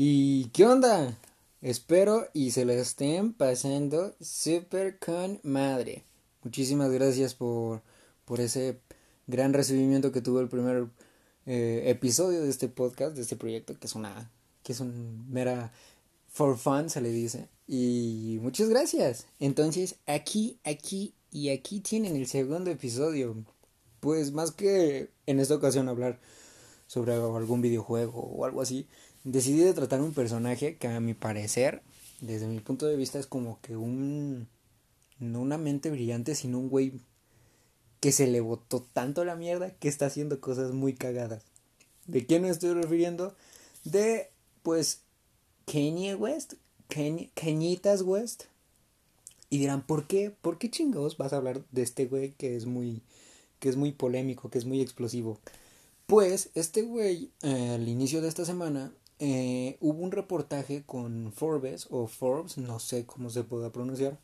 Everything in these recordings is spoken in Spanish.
¿Y qué onda? Espero y se lo estén pasando super con madre. Muchísimas gracias por, por ese gran recibimiento que tuvo el primer eh, episodio de este podcast, de este proyecto, que es una, que es mera for fun, se le dice. Y muchas gracias. Entonces, aquí, aquí y aquí tienen el segundo episodio. Pues más que en esta ocasión hablar sobre algún videojuego o algo así, decidí de tratar un personaje que a mi parecer, desde mi punto de vista, es como que un... no una mente brillante, sino un güey que se le botó tanto la mierda que está haciendo cosas muy cagadas. ¿De quién me estoy refiriendo? De, pues, Kanye West, Kenyitas West. Y dirán, ¿por qué? ¿Por qué chingados vas a hablar de este güey que es muy, que es muy polémico, que es muy explosivo? Pues, este güey, eh, al inicio de esta semana, eh, hubo un reportaje con Forbes o Forbes, no sé cómo se pueda pronunciar,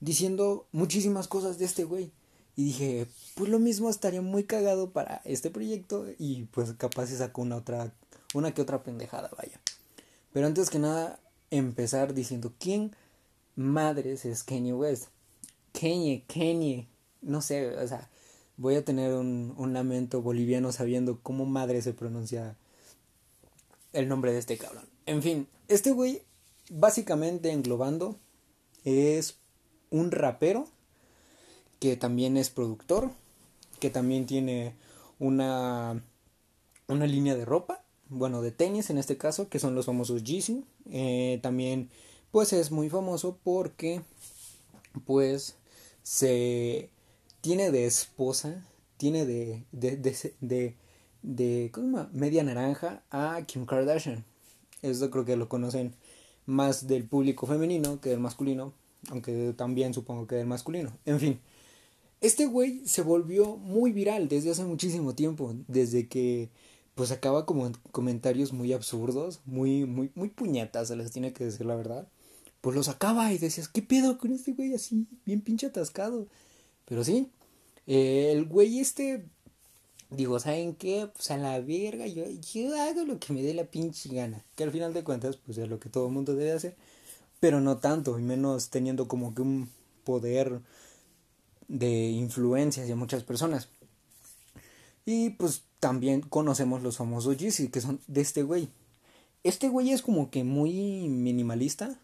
diciendo muchísimas cosas de este güey. Y dije, pues lo mismo estaría muy cagado para este proyecto y pues capaz se sacó una otra, una que otra pendejada, vaya. Pero antes que nada, empezar diciendo, ¿quién madres es Kanye West? Kanye, Kanye, no sé, o sea, voy a tener un, un lamento boliviano sabiendo cómo madre se pronuncia el nombre de este cabrón. En fin, este güey, básicamente englobando, es un rapero que también es productor, que también tiene una, una línea de ropa, bueno, de tenis en este caso, que son los famosos Yeezy. Eh, también, pues es muy famoso porque, pues, se tiene de esposa, tiene de, de, de, de de ¿cómo media naranja a Kim Kardashian. Eso creo que lo conocen más del público femenino que del masculino, aunque también supongo que del masculino. En fin, este güey se volvió muy viral desde hace muchísimo tiempo, desde que pues acaba como comentarios muy absurdos, muy muy muy puñetas, se les tiene que decir la verdad. Pues los acaba y decías, ¿qué pedo con este güey así, bien pinche atascado? Pero sí, el güey este digo, ¿saben qué? Pues a la verga, yo, yo hago lo que me dé la pinche gana. Que al final de cuentas, pues es lo que todo el mundo debe hacer. Pero no tanto, y menos teniendo como que un poder de influencia hacia muchas personas. Y pues también conocemos los famosos Yeezy, que son de este güey. Este güey es como que muy minimalista.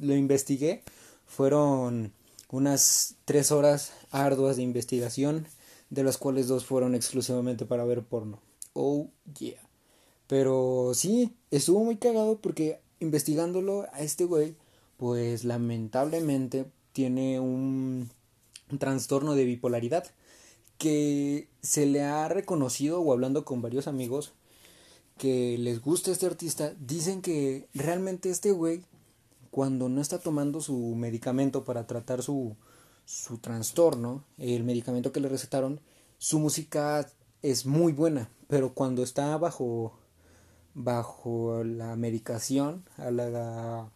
Lo investigué. Fueron unas tres horas arduas de investigación de las cuales dos fueron exclusivamente para ver porno. Oh, yeah. Pero sí, estuvo muy cagado porque investigándolo a este güey, pues lamentablemente tiene un, trastorno de bipolaridad que se le ha reconocido o hablando con varios amigos que les gusta este artista, dicen que realmente este güey cuando no está tomando su medicamento para tratar su, su trastorno, el medicamento que le recetaron, su música es muy buena, pero cuando está bajo bajo la medicación, a la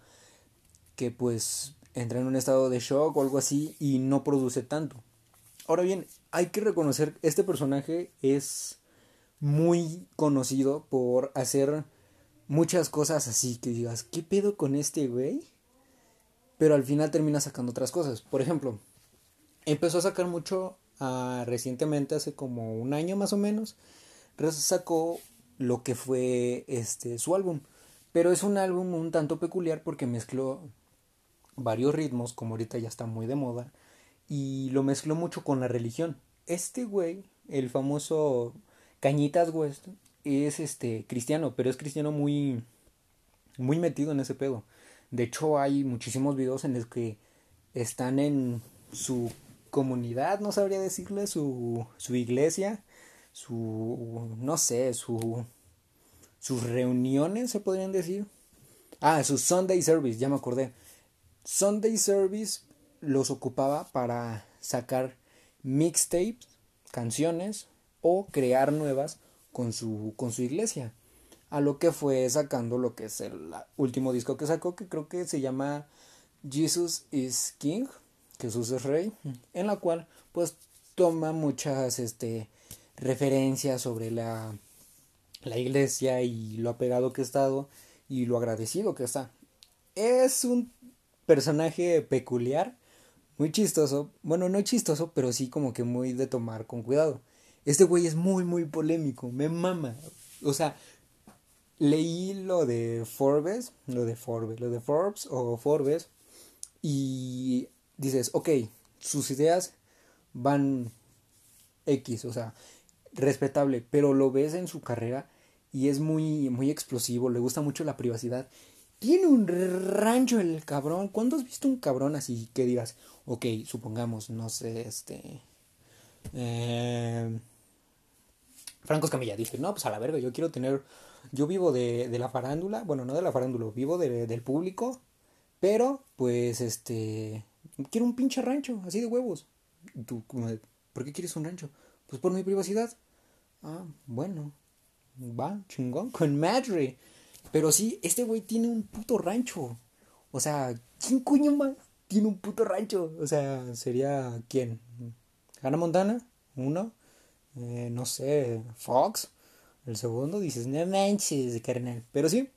que pues entra en un estado de shock o algo así y no produce tanto. Ahora bien, hay que reconocer este personaje es muy conocido por hacer muchas cosas así que digas, ¿qué pedo con este güey? Pero al final termina sacando otras cosas. Por ejemplo, empezó a sacar mucho uh, recientemente, hace como un año más o menos, sacó lo que fue este su álbum. Pero es un álbum un tanto peculiar porque mezcló varios ritmos, como ahorita ya está muy de moda, y lo mezcló mucho con la religión. Este güey, el famoso Cañitas West, es este cristiano, pero es cristiano muy muy metido en ese pedo. De hecho, hay muchísimos videos en los que están en su comunidad, no sabría decirle, su, su iglesia, su, no sé, su, sus reuniones, se podrían decir. Ah, su Sunday Service, ya me acordé. Sunday Service los ocupaba para sacar mixtapes, canciones o crear nuevas con su, con su iglesia. A lo que fue sacando lo que es el último disco que sacó, que creo que se llama Jesus is King Jesús es Rey, en la cual pues toma muchas este, referencias sobre la, la iglesia y lo apegado que ha estado y lo agradecido que está. Es un personaje peculiar, muy chistoso. Bueno, no chistoso, pero sí como que muy de tomar con cuidado. Este güey es muy, muy polémico, me mama. O sea, leí lo de Forbes, lo de Forbes, lo de Forbes o Forbes, y dices, ok, sus ideas van X, o sea, respetable, pero lo ves en su carrera y es muy, muy explosivo, le gusta mucho la privacidad. Tiene un rancho el cabrón. ¿Cuándo has visto un cabrón así que digas, ok, supongamos, no sé, este... Eh, Franco Escamilla dice, no, pues a la verga, yo quiero tener, yo vivo de, de la farándula, bueno, no de la farándula, vivo de, del público, pero pues este, quiero un pinche rancho, así de huevos. tú, ¿por qué quieres un rancho? Pues por mi privacidad. Ah, bueno, va, chingón, con madre. Pero sí, este güey tiene un puto rancho. O sea, ¿quién coño más tiene un puto rancho? O sea, sería quién? Hannah Montana, uno. Eh, no sé, Fox. El segundo dices, no manches, carnal. Pero sí,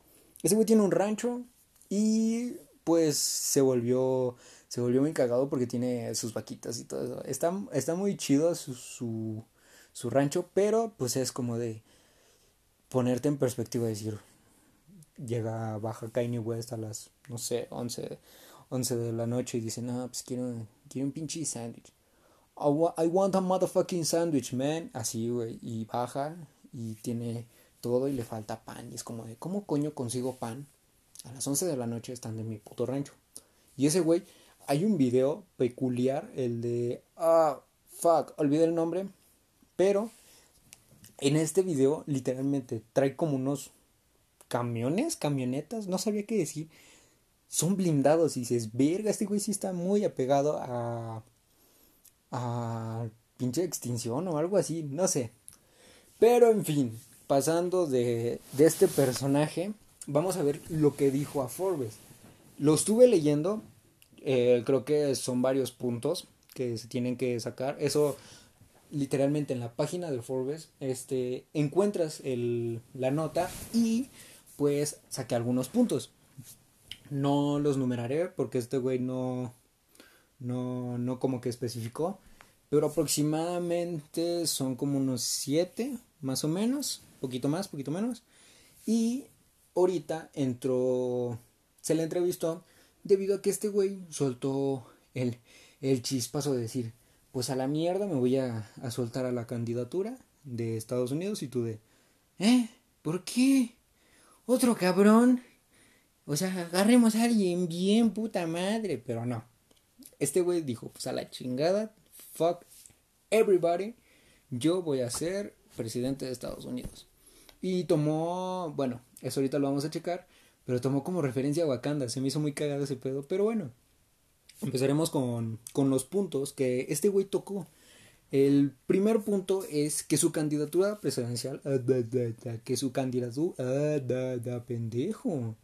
ese güey tiene un rancho y pues se volvió se volvió muy cagado porque tiene sus vaquitas y todo eso. Está, está muy chido su, su, su rancho, pero pues es como de ponerte en perspectiva decir, llega, baja Kanye West a las, no sé, 11, 11 de la noche y dice, no, pues quiero, quiero un pinche sándwich. I, want a motherfucking sandwich, man. Así, güey. Y baja y tiene todo y le falta pan. Y es como de, ¿cómo coño consigo pan? A las 11 de la noche están en mi puto rancho. Y ese güey, hay un video peculiar, el de, ah, fuck, olvidé el nombre. Pero en este video, literalmente, trae como unos camiones, camionetas, no sabía qué decir. Son blindados y dices, verga, este güey sí está muy apegado a. a. pinche extinción o algo así, no sé. Pero en fin, pasando de, de este personaje, vamos a ver lo que dijo a Forbes. Lo estuve leyendo, eh, creo que son varios puntos que se tienen que sacar. Eso literalmente en la página de Forbes este, encuentras el, la nota y pues saqué algunos puntos. No los numeraré porque este güey no, no, no como que especificó. Pero aproximadamente son como unos 7, más o menos. Poquito más, poquito menos. Y ahorita entró, se le entrevistó debido a que este güey soltó el, el chispazo de decir, pues a la mierda me voy a, a soltar a la candidatura de Estados Unidos y tú de, ¿eh? ¿Por qué? otro cabrón. O sea, agarremos a alguien bien puta madre, pero no. Este güey dijo, pues a la chingada, fuck everybody, yo voy a ser presidente de Estados Unidos. Y tomó, bueno, eso ahorita lo vamos a checar, pero tomó como referencia a Wakanda, se me hizo muy cagado ese pedo, pero bueno, empezaremos con, con los puntos que este güey tocó. El primer punto es que su candidatura presidencial, ah, que su candidatura, ah, pendejo.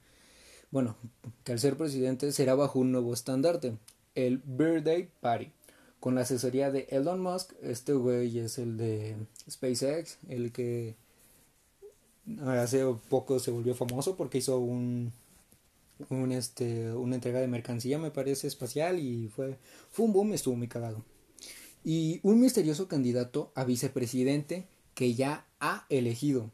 Bueno, que al ser presidente será bajo un nuevo estandarte, el Birthday Party, con la asesoría de Elon Musk. Este güey es el de SpaceX, el que hace poco se volvió famoso porque hizo un, un este, una entrega de mercancía, me parece, espacial y fue, fue un boom, estuvo muy cagado y un misterioso candidato a vicepresidente que ya ha elegido.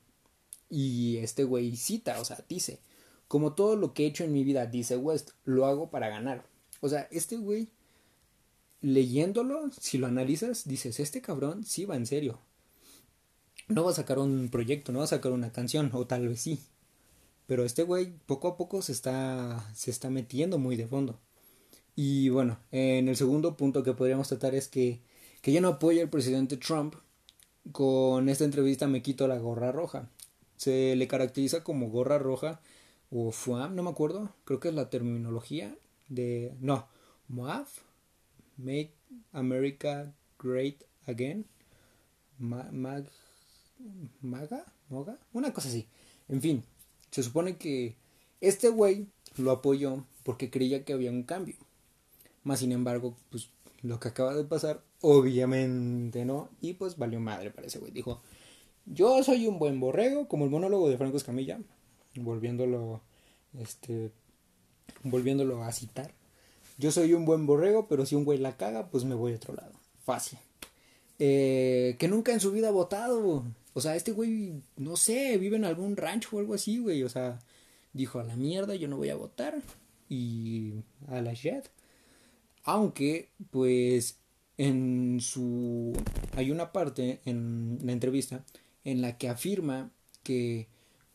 Y este güey cita, o sea, dice, como todo lo que he hecho en mi vida, dice West, lo hago para ganar. O sea, este güey, leyéndolo, si lo analizas, dices, este cabrón sí va en serio. No va a sacar un proyecto, no va a sacar una canción, o tal vez sí. Pero este güey poco a poco se está, se está metiendo muy de fondo. Y bueno, en el segundo punto que podríamos tratar es que que ya no apoya al presidente Trump, con esta entrevista me quito la gorra roja. Se le caracteriza como gorra roja o FUAM, no me acuerdo, creo que es la terminología de... No, MOAF, Make America Great Again, mag, Maga, Moga, una cosa así. En fin, se supone que este güey lo apoyó porque creía que había un cambio. Más sin embargo, pues lo que acaba de pasar, obviamente no. Y pues valió madre para ese güey. Dijo, yo soy un buen borrego, como el monólogo de Franco Escamilla, volviéndolo este, volviéndolo a citar. Yo soy un buen borrego, pero si un güey la caga, pues me voy a otro lado. Fácil. Eh, que nunca en su vida ha votado. O sea, este güey, no sé, vive en algún rancho o algo así, güey. O sea, dijo a la mierda, yo no voy a votar. Y a la shit. Aunque, pues, en su... Hay una parte en la entrevista en la que afirma que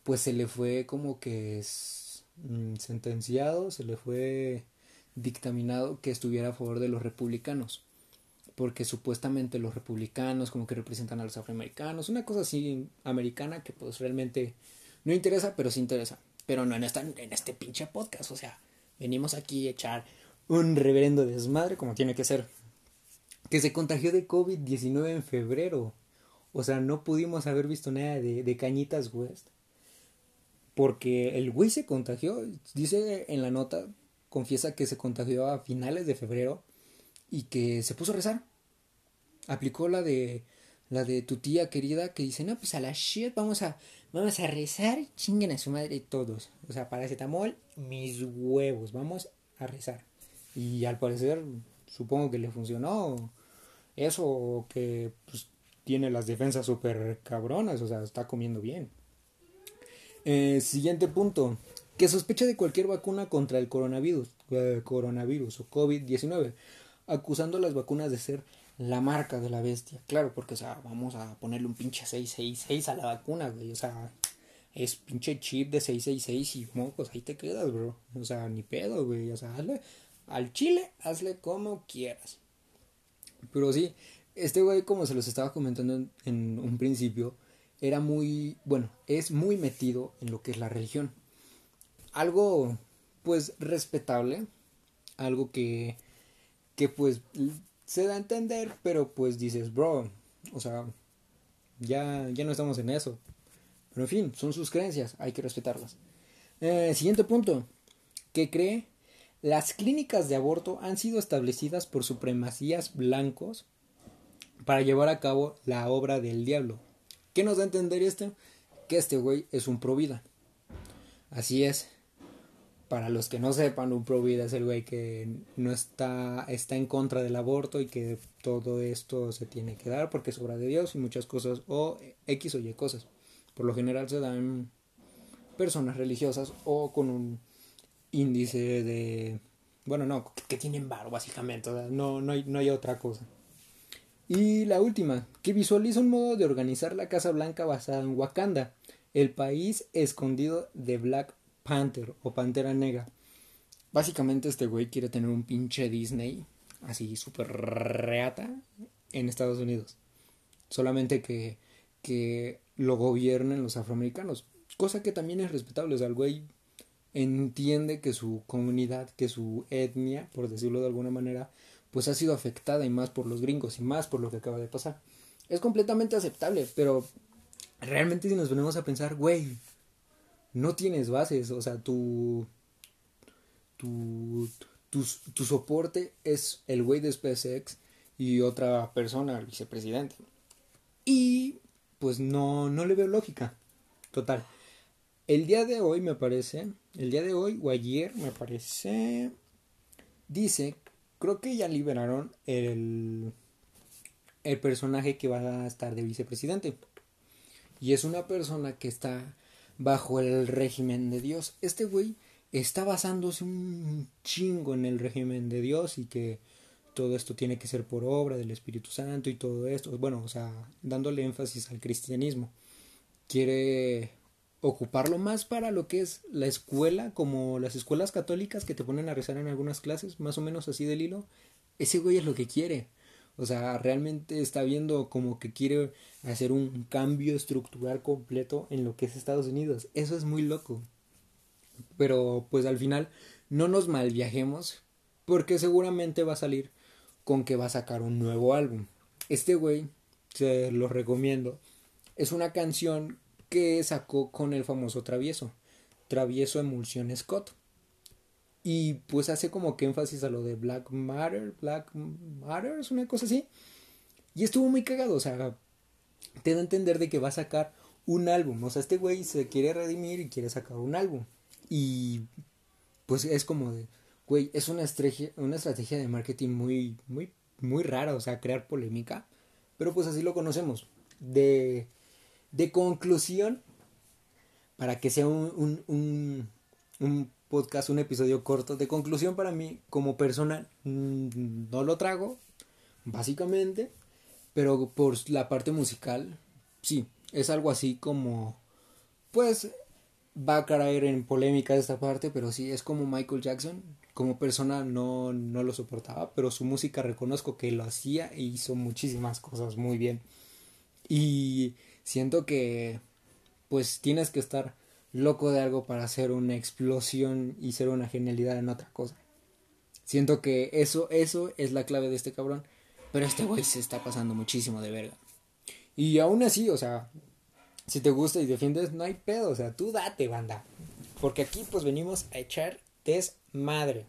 pues se le fue como que es mm, sentenciado, se le fue dictaminado que estuviera a favor de los republicanos porque supuestamente los republicanos como que representan a los afroamericanos, una cosa así americana que pues realmente no interesa, pero sí interesa, pero no en, esta, en este pinche podcast, o sea, venimos aquí a echar un reverendo desmadre como tiene que ser, que se contagió de COVID-19 en febrero, o sea, no pudimos haber visto nada de, de Cañitas West, porque el güey se contagió, dice en la nota, confiesa que se contagió a finales de febrero, y que se puso a rezar. Aplicó la de la de tu tía querida que dice, no, pues a la shit vamos a, vamos a rezar, chinguen a su madre todos. O sea, paracetamol, mis huevos, vamos a rezar. Y al parecer, supongo que le funcionó eso, que pues, tiene las defensas súper cabronas, o sea, está comiendo bien. Eh, siguiente punto, que sospecha de cualquier vacuna contra el coronavirus, eh, coronavirus o COVID-19 acusando a las vacunas de ser la marca de la bestia. Claro, porque, o sea, vamos a ponerle un pinche 666 a la vacuna, güey. O sea, es pinche chip de 666 y mocos, ahí te quedas, bro. O sea, ni pedo, güey. O sea, hazle al chile, hazle como quieras. Pero sí, este güey, como se los estaba comentando en, en un principio, era muy, bueno, es muy metido en lo que es la religión. Algo, pues, respetable. Algo que que pues se da a entender, pero pues dices, bro, o sea, ya, ya no estamos en eso. Pero en fin, son sus creencias, hay que respetarlas. Eh, siguiente punto, que cree las clínicas de aborto han sido establecidas por supremacías blancos para llevar a cabo la obra del diablo. ¿Qué nos da a entender esto? Que este güey es un provida. Así es, para los que no sepan, un pro vida es el güey que no está, está en contra del aborto y que todo esto se tiene que dar porque es obra de Dios y muchas cosas, o X o Y cosas. Por lo general se dan personas religiosas o con un índice de. Bueno, no, que tienen bar, básicamente. no, no, hay, no hay otra cosa. Y la última, que visualiza un modo de organizar la Casa Blanca basada en Wakanda, el país escondido de Black Panther o Pantera Negra. Básicamente este güey quiere tener un pinche Disney así súper reata en Estados Unidos. Solamente que, que lo gobiernen los afroamericanos. Cosa que también es respetable. O sea, el güey entiende que su comunidad, que su etnia, por decirlo de alguna manera, pues ha sido afectada y más por los gringos y más por lo que acaba de pasar. Es completamente aceptable, pero realmente si nos venimos a pensar, güey, no tienes bases, o sea, tu, tu, tu, soporte es el güey de SpaceX y otra persona, el vicepresidente. Y pues no, no le veo lógica. Total. El día de hoy me parece, el día de hoy o ayer me parece, dice, creo que ya liberaron el, el personaje que va a estar de vicepresidente. Y es una persona que está bajo el régimen de Dios. Este güey está basándose un chingo en el régimen de Dios y que todo esto tiene que ser por obra del Espíritu Santo y todo esto. Bueno, o sea, dándole énfasis al cristianismo. Quiere ocuparlo más para lo que es la escuela, como las escuelas católicas que te ponen a rezar en algunas clases, más o menos así del hilo. Ese güey es lo que quiere. O sea, realmente está viendo como que quiere hacer un cambio estructural completo en lo que es Estados Unidos. Eso es muy loco. Pero pues al final no nos malviajemos porque seguramente va a salir con que va a sacar un nuevo álbum. Este güey, se lo recomiendo, es una canción que sacó con el famoso Travieso, Travieso Emulsión Scott. Y pues hace como que énfasis a lo de Black Matter, Black Matter, es una cosa así. Y estuvo muy cagado, o sea, te da a entender de que va a sacar un álbum. O sea, este güey se quiere redimir y quiere sacar un álbum. Y pues es como de, güey, es una estrategia, una estrategia de marketing muy, muy, muy rara, o sea, crear polémica. Pero pues así lo conocemos. De, de conclusión, para que sea un, un, un, un podcast, un episodio corto, de conclusión para mí, como persona, mm, no lo trago, básicamente, pero por la parte musical, sí, es algo así como, pues, va a caer en polémica esta parte, pero sí, es como Michael Jackson, como persona no, no lo soportaba, pero su música reconozco que lo hacía e hizo muchísimas cosas muy bien. Y siento que, pues, tienes que estar loco de algo para hacer una explosión y ser una genialidad en otra cosa. Siento que eso, eso es la clave de este cabrón. Pero este güey se está pasando muchísimo de verga. Y aún así, o sea, si te gusta y defiendes, no hay pedo, o sea, tú date, banda. Porque aquí pues venimos a echar desmadre.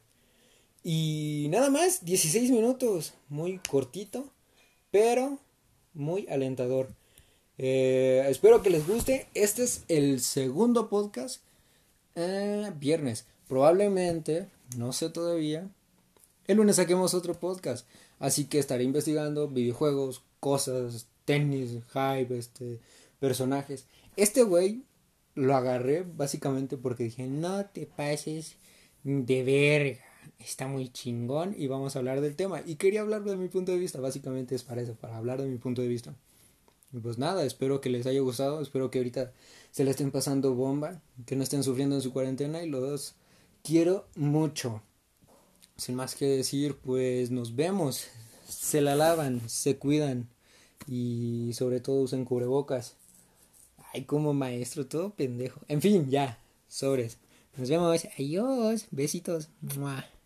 Y nada más, 16 minutos, muy cortito, pero muy alentador. Eh, espero que les guste. Este es el segundo podcast. Eh, viernes. Probablemente, no sé todavía. El lunes saquemos otro podcast. Así que estaré investigando videojuegos, cosas, tenis, hype, este, personajes. Este güey lo agarré básicamente porque dije, no te pases de verga. Está muy chingón y vamos a hablar del tema. Y quería hablar de mi punto de vista. Básicamente es para eso, para hablar de mi punto de vista. Pues nada, espero que les haya gustado. Espero que ahorita se le estén pasando bomba. Que no estén sufriendo en su cuarentena. Y los dos quiero mucho. Sin más que decir, pues nos vemos. Se la lavan, se cuidan y sobre todo usen cubrebocas. Ay, como maestro, todo pendejo. En fin, ya, sobres. Nos vemos. Adiós. Besitos.